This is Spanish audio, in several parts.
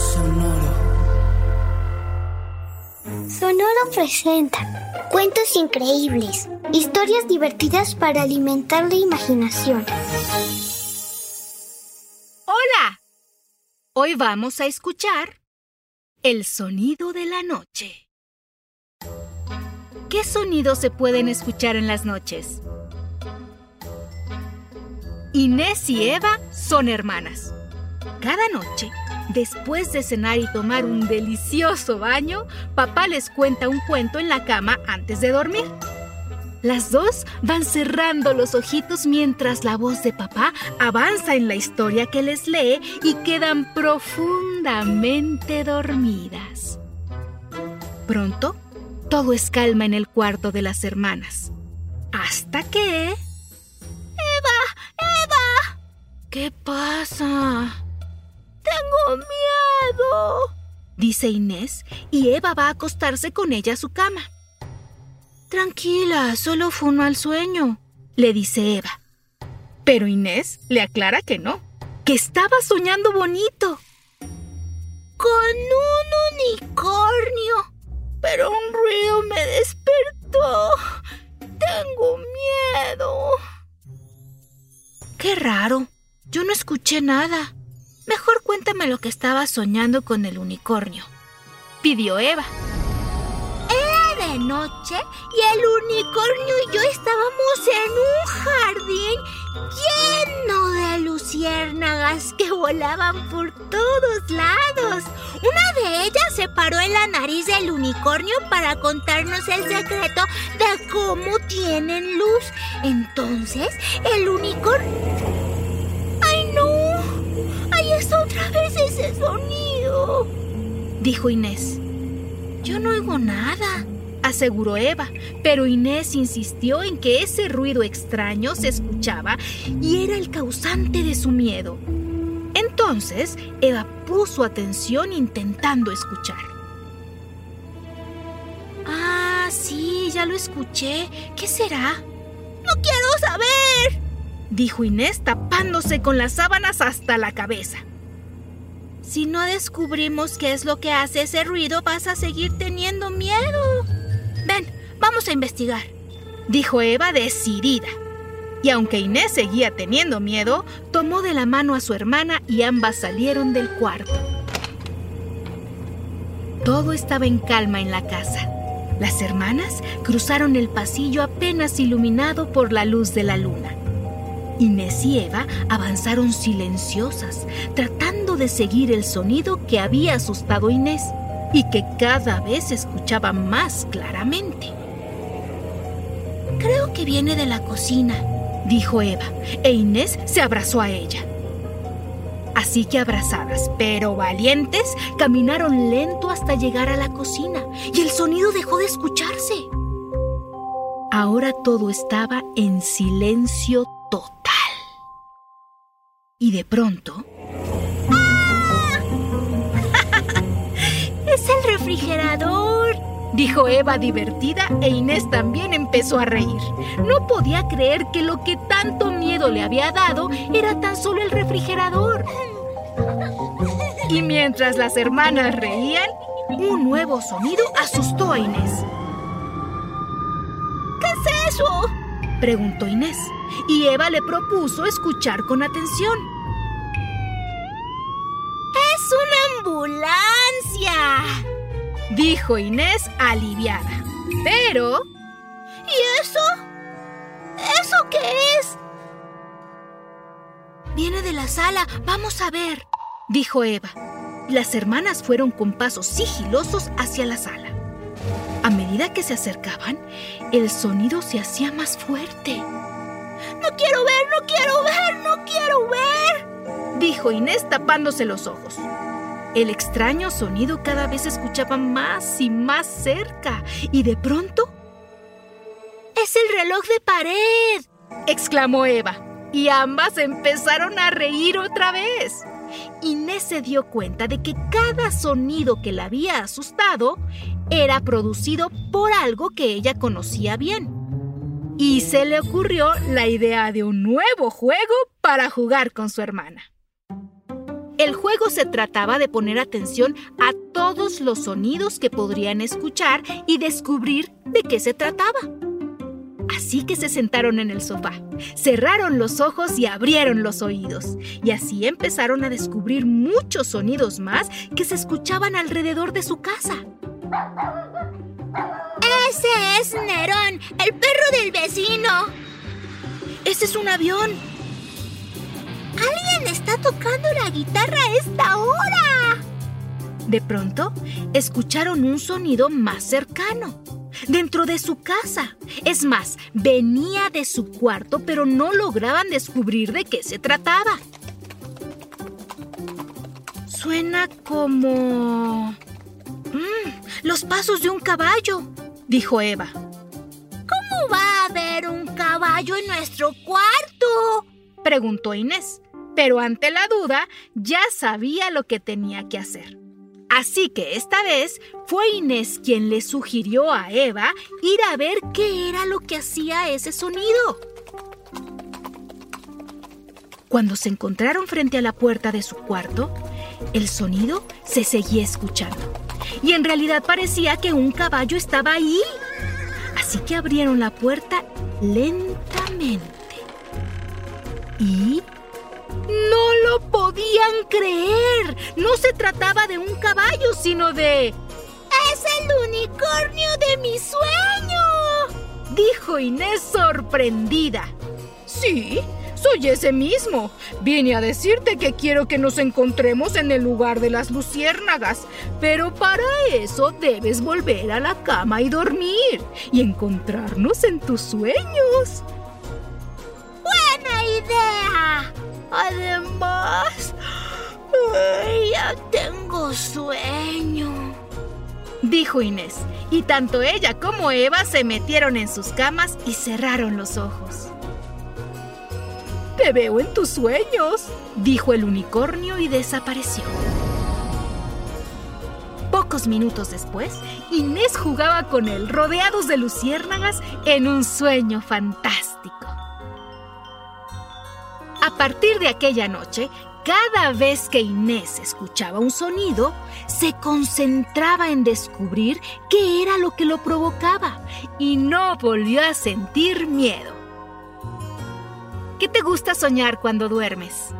Sonoro. Sonoro presenta cuentos increíbles, historias divertidas para alimentar la imaginación. Hola. Hoy vamos a escuchar el sonido de la noche. ¿Qué sonidos se pueden escuchar en las noches? Inés y Eva son hermanas. Cada noche, después de cenar y tomar un delicioso baño, papá les cuenta un cuento en la cama antes de dormir. Las dos van cerrando los ojitos mientras la voz de papá avanza en la historia que les lee y quedan profundamente dormidas. Pronto, todo es calma en el cuarto de las hermanas. Hasta que... ¡Eva! ¡Eva! ¿Qué pasa? Tengo miedo, dice Inés, y Eva va a acostarse con ella a su cama. Tranquila, solo fue un mal sueño, le dice Eva. Pero Inés le aclara que no, que estaba soñando bonito. Con un unicornio. Pero un ruido me despertó. Tengo miedo. Qué raro. Yo no escuché nada. Mejor cuéntame lo que estaba soñando con el unicornio. Pidió Eva. Era de noche y el unicornio y yo estábamos en un jardín lleno de luciérnagas que volaban por todos lados. Una de ellas se paró en la nariz del unicornio para contarnos el secreto de cómo tienen luz. Entonces, el unicornio... ese sonido! Dijo Inés. Yo no oigo nada, aseguró Eva, pero Inés insistió en que ese ruido extraño se escuchaba y era el causante de su miedo. Entonces, Eva puso atención intentando escuchar. Ah, sí, ya lo escuché. ¿Qué será? No quiero saber, dijo Inés tapándose con las sábanas hasta la cabeza. Si no descubrimos qué es lo que hace ese ruido, vas a seguir teniendo miedo. Ven, vamos a investigar, dijo Eva decidida. Y aunque Inés seguía teniendo miedo, tomó de la mano a su hermana y ambas salieron del cuarto. Todo estaba en calma en la casa. Las hermanas cruzaron el pasillo apenas iluminado por la luz de la luna. Inés y Eva avanzaron silenciosas, tratando de seguir el sonido que había asustado Inés y que cada vez escuchaba más claramente. Creo que viene de la cocina, dijo Eva, e Inés se abrazó a ella. Así que abrazadas, pero valientes, caminaron lento hasta llegar a la cocina y el sonido dejó de escucharse. Ahora todo estaba en silencio total. Y de pronto... refrigerador! Dijo Eva divertida e Inés también empezó a reír. No podía creer que lo que tanto miedo le había dado era tan solo el refrigerador. Y mientras las hermanas reían, un nuevo sonido asustó a Inés. ¿Qué es eso? preguntó Inés, y Eva le propuso escuchar con atención. ¡Es una ambulancia! Dijo Inés aliviada. Pero... ¿Y eso? ¿Eso qué es? Viene de la sala, vamos a ver, dijo Eva. Las hermanas fueron con pasos sigilosos hacia la sala. A medida que se acercaban, el sonido se hacía más fuerte. No quiero ver, no quiero dijo Inés tapándose los ojos. El extraño sonido cada vez se escuchaba más y más cerca y de pronto... ¡Es el reloj de pared! exclamó Eva y ambas empezaron a reír otra vez. Inés se dio cuenta de que cada sonido que la había asustado era producido por algo que ella conocía bien. Y se le ocurrió la idea de un nuevo juego para jugar con su hermana. El juego se trataba de poner atención a todos los sonidos que podrían escuchar y descubrir de qué se trataba. Así que se sentaron en el sofá, cerraron los ojos y abrieron los oídos. Y así empezaron a descubrir muchos sonidos más que se escuchaban alrededor de su casa. Ese es Nerón, el perro del vecino. Ese es un avión. Alguien está tocando la guitarra a esta hora. De pronto, escucharon un sonido más cercano dentro de su casa. Es más, venía de su cuarto, pero no lograban descubrir de qué se trataba. Suena como... Mm, los pasos de un caballo, dijo Eva. ¿Cómo va a haber un caballo en nuestro cuarto? Preguntó Inés, pero ante la duda ya sabía lo que tenía que hacer. Así que esta vez fue Inés quien le sugirió a Eva ir a ver qué era lo que hacía ese sonido. Cuando se encontraron frente a la puerta de su cuarto, el sonido se seguía escuchando. Y en realidad parecía que un caballo estaba ahí. Así que abrieron la puerta lentamente. Y no lo podían creer. No se trataba de un caballo, sino de... ¡Es el unicornio de mi sueño! Dijo Inés sorprendida. Sí, soy ese mismo. Vine a decirte que quiero que nos encontremos en el lugar de las luciérnagas, pero para eso debes volver a la cama y dormir y encontrarnos en tus sueños. Además, ya tengo sueño. Dijo Inés, y tanto ella como Eva se metieron en sus camas y cerraron los ojos. Te veo en tus sueños, dijo el unicornio y desapareció. Pocos minutos después, Inés jugaba con él rodeados de luciérnagas en un sueño fantástico. Partir de aquella noche, cada vez que Inés escuchaba un sonido, se concentraba en descubrir qué era lo que lo provocaba y no volvió a sentir miedo. ¿Qué te gusta soñar cuando duermes?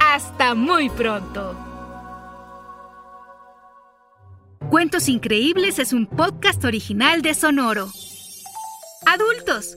Hasta muy pronto. Cuentos Increíbles es un podcast original de Sonoro. Adultos